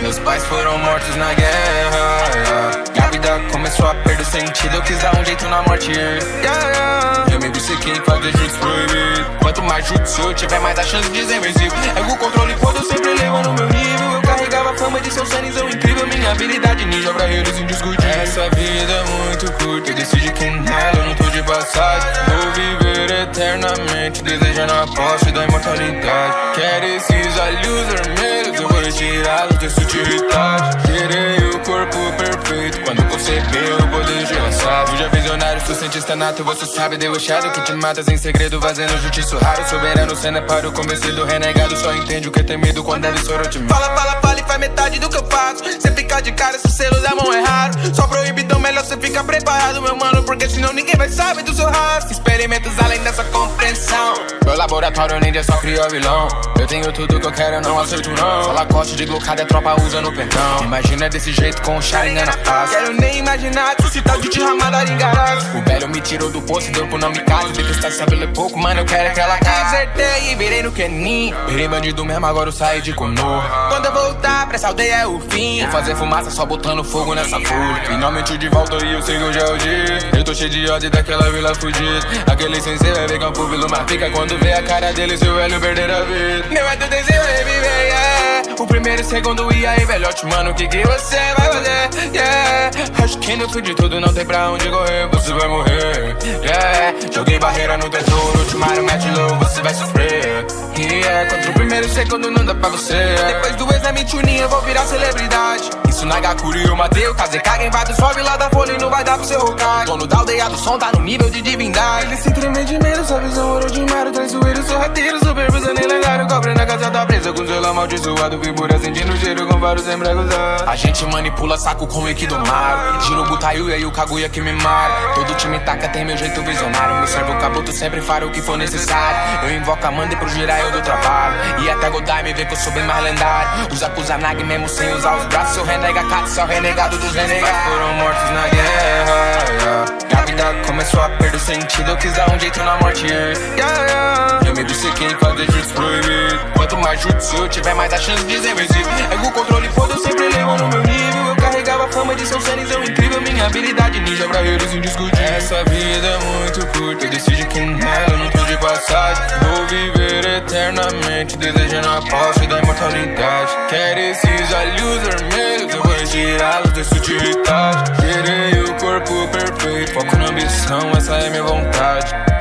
Meus pais foram mortos na guerra. E a vida começou a perder sentido. Eu quis dar um jeito na morte. Eu me busquei em fazer jutsu proibido. Quanto mais jutsu eu tiver, mais a chance de ser invencível. É o controle quando eu sempre levo no meu nível. Eu carregava fama de seu sanizão incrível. Minha habilidade ninja pra eles indiscutível. Essa vida é muito curta. Eu decidi que nela eu não tô de passagem. Vou viver eternamente, desejando a posse da imortalidade. Quero esses olhos utilidade. Terei o corpo perfeito quando conceber o poder de lançar. Seja visionário, sou cientista nato, você sabe, debochado que te matas em segredo, fazendo justiça raro. Soberano, cena para o convencido, renegado, só entende o que é temido quando deve ser otimista. Fala, fala, fala e faz metade do que eu faço. Cê fica de cara, se selo da mão é raro. Só proibidão, melhor cê ficar preparado, meu mano, porque senão ninguém vai saber do seu rastro. Experimentos. Meu laboratório ninja só criou vilão. Eu tenho tudo que eu quero, eu não aceito não. Só lacoste de glocada, a tropa usa no pentão. Imagina desse jeito com o Sharingan na face. Quero nem imaginar se esse tal de te ramada engarado. O velho me tirou do poço, deu pro não me caso. Detestar sabelo é pouco, mano, eu quero aquela casa. Desertei e virei no Kenin. Virei bandido mesmo, agora eu saí de Konoha. Quando eu voltar essa aldeia é o fim. Fazer fumaça só botando fogo nessa folha. Finalmente de volta e eu sei hoje é o dia. Eu tô cheio de ódio daquela vila fugida. Aquele sensei vai ver campo vila uma pica. Quando vê a cara dele, seu velho perder a vida. Meu é do desejo é reviver, yeah. O primeiro e segundo, e aí, velhote, mano, o que que você vai fazer? Yeah. Acho que no fim de tudo não tem pra onde correr, você vai morrer. Yeah. Joguei barreira no tesouro, ultimário mete low, você vai sofrer. Yeah. Contra o primeiro e segundo não dá pra você. Depois do exame Chunin eu vou virar celebridade. Isso na Gakuri eu matei o Kazekage invade, sobe lá da folha e não vai dar pro seu rocar. Dono da aldeia do som tá no nível de divindade. Ele se treme de medo, sua visão ouro de mar, traiçoeiro, sorrateiro, gelo amaldiçoado, figura sentindo cheiro com vários embregos. A gente manipula saco com o Equidomaro. Giro Butayu e aí o Kaguya que me mara. Todo time taca tem meu jeito visionário. Meu servo cabuto sempre fará o que for necessário. Eu invoco a Manda e pro girar eu do trabalho. E até Godai me vê que eu sou bem mais lendário. Usa Kusanagi mesmo sem usar os braços. Eu renega Katsu, sou renegado dos renegados. Foram mortos na guerra. A vida começou a perder o sentido. Eu quis dar um jeito na morte. Eu mais jutsu eu tiver, mais a chance de ser vencido. É o controle quando eu sempre levo no meu nível. Eu carregava a fama de ser um sanizão incrível. Minha habilidade ninja eles indiscutível. Essa vida é muito curta. Eu decidi que nela eu não tô de passagem. Vou viver eternamente, desejando a posse da imortalidade. Quero esses olhos vermelhos, eu vou retirá-los desse utilidade. Terei o corpo perfeito, foco na ambição, essa é minha vontade.